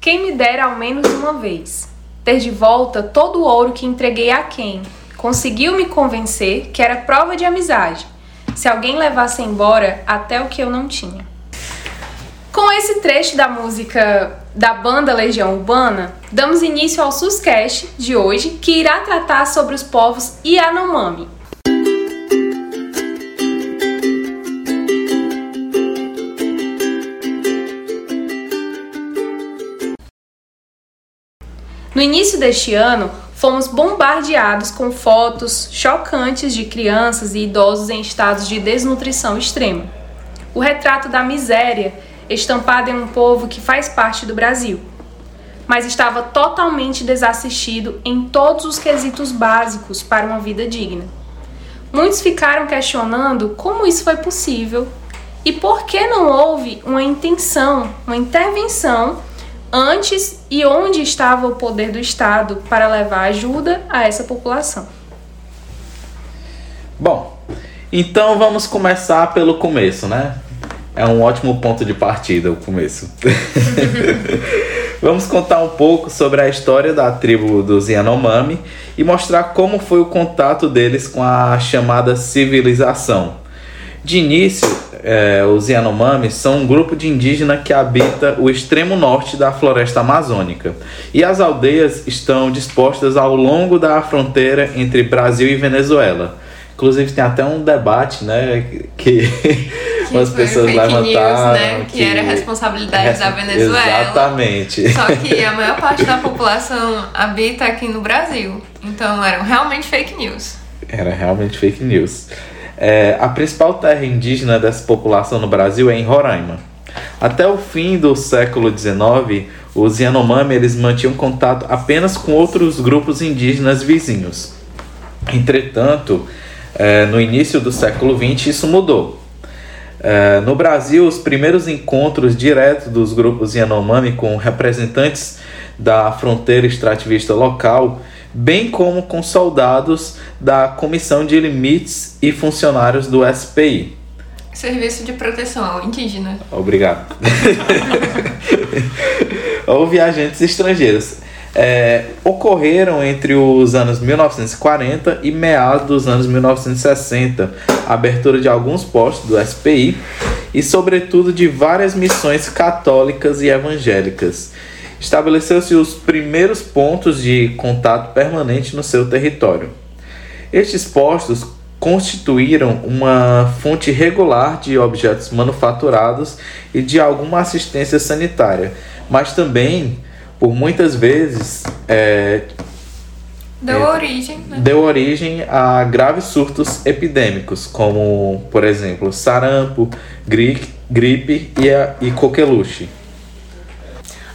Quem me dera ao menos uma vez ter de volta todo o ouro que entreguei a quem conseguiu me convencer que era prova de amizade, se alguém levasse embora até o que eu não tinha. Com esse trecho da música da banda Legião Urbana, damos início ao Suscast de hoje, que irá tratar sobre os povos Yanomami. No início deste ano, fomos bombardeados com fotos chocantes de crianças e idosos em estados de desnutrição extrema. O retrato da miséria estampado em um povo que faz parte do Brasil, mas estava totalmente desassistido em todos os quesitos básicos para uma vida digna. Muitos ficaram questionando como isso foi possível e por que não houve uma intenção, uma intervenção antes e onde estava o poder do Estado para levar ajuda a essa população. Bom, então vamos começar pelo começo, né? É um ótimo ponto de partida o começo. vamos contar um pouco sobre a história da tribo dos Yanomami e mostrar como foi o contato deles com a chamada civilização. De início, é, os Yanomami são um grupo de indígena que habita o extremo norte da floresta amazônica. E as aldeias estão dispostas ao longo da fronteira entre Brasil e Venezuela. Inclusive tem até um debate, né, que, que as pessoas levantaram news, né, que, que, era responsabilidade da Venezuela. Exatamente. Só que a maior parte da população habita aqui no Brasil. Então eram realmente fake news. Era realmente fake news. É, a principal terra indígena dessa população no Brasil é em Roraima. Até o fim do século XIX, os Yanomami eles mantinham contato apenas com outros grupos indígenas vizinhos. Entretanto, é, no início do século XX isso mudou. É, no Brasil, os primeiros encontros diretos dos grupos Yanomami com representantes da fronteira extrativista local bem como com soldados da Comissão de Limites e funcionários do SPI. Serviço de Proteção ao Indígena. Obrigado. Ou viajantes estrangeiros. É, ocorreram entre os anos 1940 e meados dos anos 1960 a abertura de alguns postos do SPI e, sobretudo, de várias missões católicas e evangélicas estabeleceu-se os primeiros pontos de contato permanente no seu território. Estes postos constituíram uma fonte regular de objetos manufaturados e de alguma assistência sanitária, mas também, por muitas vezes, é, deu é, origem, né? deu origem a graves surtos epidêmicos, como, por exemplo, sarampo, gripe, gripe e, a, e coqueluche.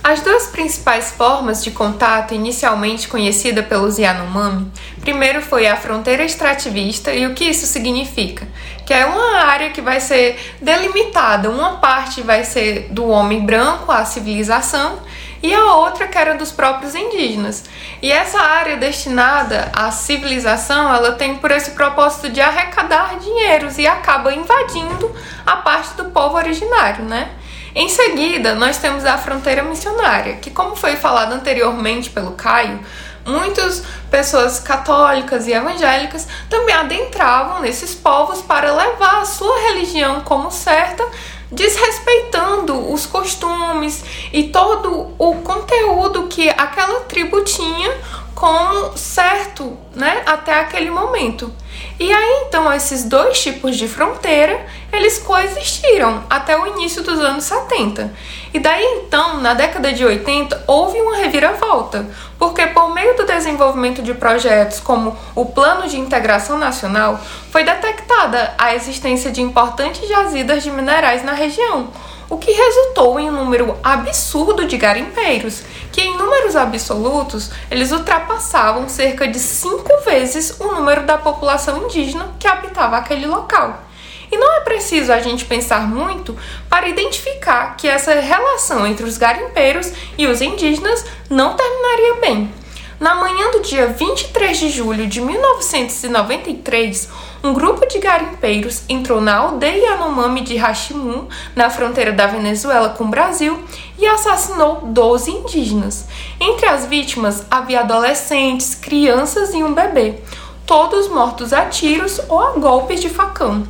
As duas principais formas de contato inicialmente conhecida pelos Yanomami, primeiro foi a fronteira extrativista e o que isso significa? Que é uma área que vai ser delimitada, uma parte vai ser do homem branco, a civilização, e a outra que era dos próprios indígenas. E essa área destinada à civilização, ela tem por esse propósito de arrecadar dinheiros e acaba invadindo a parte do povo originário, né? Em seguida, nós temos a fronteira missionária, que, como foi falado anteriormente pelo Caio, muitas pessoas católicas e evangélicas também adentravam nesses povos para levar a sua religião como certa, desrespeitando os costumes e todo o conteúdo que aquela tribo tinha como certo, né, até aquele momento. E aí então esses dois tipos de fronteira, eles coexistiram até o início dos anos 70. E daí então, na década de 80, houve uma reviravolta, porque por meio do desenvolvimento de projetos como o Plano de Integração Nacional, foi detectada a existência de importantes jazidas de minerais na região, o que resultou em um número absurdo de garimpeiros, que em números absolutos eles ultrapassavam cerca de cinco vezes o número da população indígena que habitava aquele local. E não é preciso a gente pensar muito para identificar que essa relação entre os garimpeiros e os indígenas não terminaria bem. Na manhã do dia 23 de julho de 1993, um grupo de garimpeiros entrou na aldeia Yanomami de Hashimun, na fronteira da Venezuela com o Brasil, e assassinou 12 indígenas. Entre as vítimas havia adolescentes, crianças e um bebê, todos mortos a tiros ou a golpes de facão.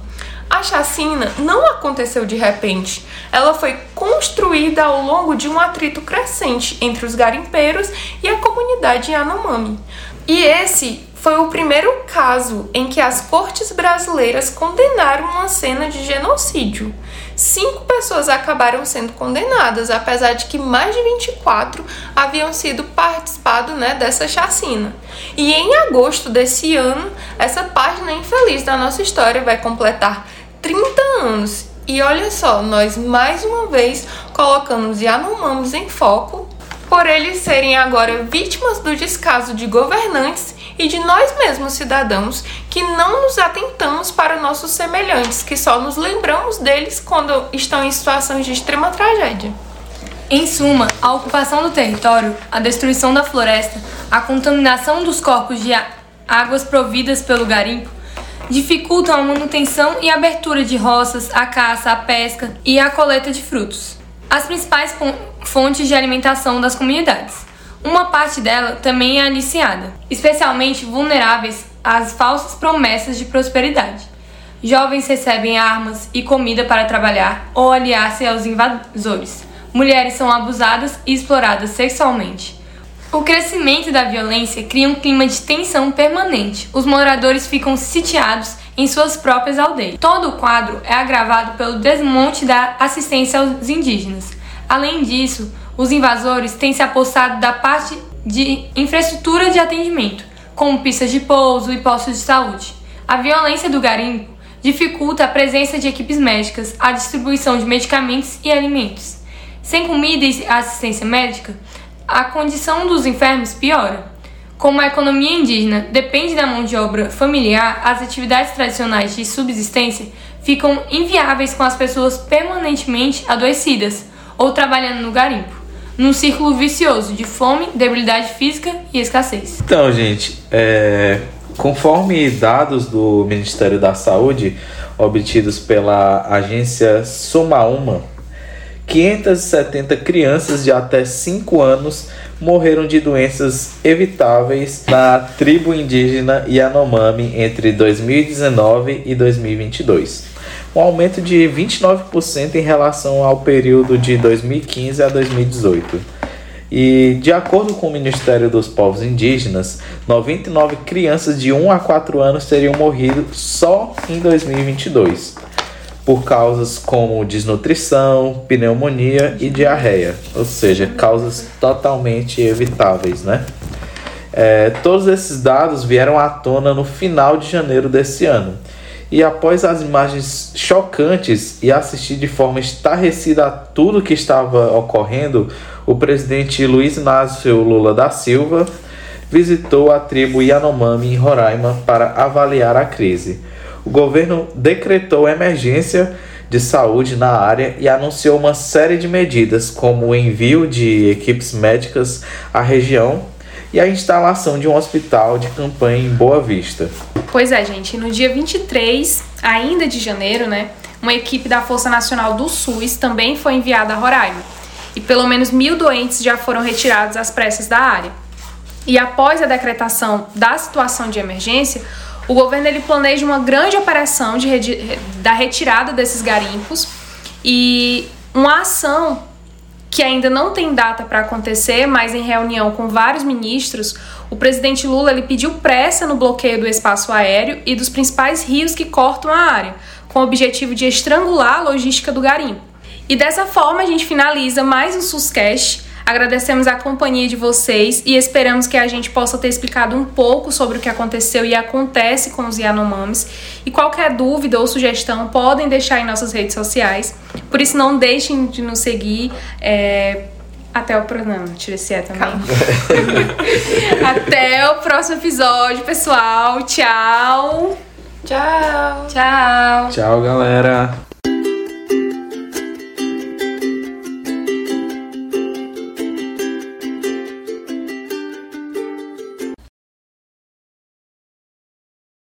A chacina não aconteceu de repente. Ela foi construída ao longo de um atrito crescente entre os garimpeiros e a comunidade Yanomami. E esse foi o primeiro caso em que as cortes brasileiras condenaram uma cena de genocídio. Cinco pessoas acabaram sendo condenadas, apesar de que mais de 24 haviam sido participado né, dessa chacina. E em agosto desse ano, essa página infeliz da nossa história vai completar 30 anos. E olha só, nós mais uma vez colocamos Yanomamis em foco por eles serem agora vítimas do descaso de governantes e de nós mesmos cidadãos que não nos atentamos para nossos semelhantes, que só nos lembramos deles quando estão em situações de extrema tragédia. Em suma, a ocupação do território, a destruição da floresta, a contaminação dos corpos de águas providas pelo garimpo dificultam a manutenção e abertura de roças, a caça, a pesca e a coleta de frutos, as principais fontes de alimentação das comunidades. Uma parte dela também é aliciada, especialmente vulneráveis às falsas promessas de prosperidade. Jovens recebem armas e comida para trabalhar ou aliar-se aos invasores. Mulheres são abusadas e exploradas sexualmente. O crescimento da violência cria um clima de tensão permanente. Os moradores ficam sitiados em suas próprias aldeias. Todo o quadro é agravado pelo desmonte da assistência aos indígenas. Além disso, os invasores têm se apossado da parte de infraestrutura de atendimento, como pistas de pouso e postos de saúde. A violência do garimpo dificulta a presença de equipes médicas, a distribuição de medicamentos e alimentos. Sem comida e assistência médica, a condição dos enfermos piora. Como a economia indígena depende da mão de obra familiar, as atividades tradicionais de subsistência ficam inviáveis com as pessoas permanentemente adoecidas ou trabalhando no garimpo num círculo vicioso de fome, debilidade física e escassez. Então, gente, é, conforme dados do Ministério da Saúde obtidos pela agência Sumauma, 570 crianças de até 5 anos morreram de doenças evitáveis na tribo indígena Yanomami entre 2019 e 2022 um aumento de 29% em relação ao período de 2015 a 2018. E, de acordo com o Ministério dos Povos Indígenas, 99 crianças de 1 a 4 anos teriam morrido só em 2022, por causas como desnutrição, pneumonia e diarreia, ou seja, causas totalmente evitáveis, né? É, todos esses dados vieram à tona no final de janeiro desse ano e após as imagens chocantes e assistir de forma estarrecida a tudo que estava ocorrendo, o presidente Luiz Inácio Lula da Silva visitou a tribo Yanomami em Roraima para avaliar a crise. O governo decretou emergência de saúde na área e anunciou uma série de medidas, como o envio de equipes médicas à região e a instalação de um hospital de campanha em Boa Vista. Pois é, gente, no dia 23, ainda de janeiro, né, uma equipe da Força Nacional do SUS também foi enviada a Roraima. E pelo menos mil doentes já foram retirados às pressas da área. E após a decretação da situação de emergência, o governo ele planeja uma grande operação de, da retirada desses garimpos e uma ação que ainda não tem data para acontecer, mas em reunião com vários ministros, o presidente Lula ele pediu pressa no bloqueio do espaço aéreo e dos principais rios que cortam a área, com o objetivo de estrangular a logística do garimpo. E dessa forma a gente finaliza mais um SUSCast Agradecemos a companhia de vocês e esperamos que a gente possa ter explicado um pouco sobre o que aconteceu e acontece com os Yanomamis. E qualquer dúvida ou sugestão podem deixar em nossas redes sociais. Por isso, não deixem de nos seguir. É... Até o programa, tira esse é também. Até o próximo episódio, pessoal. Tchau. Tchau. Tchau. Tchau, galera.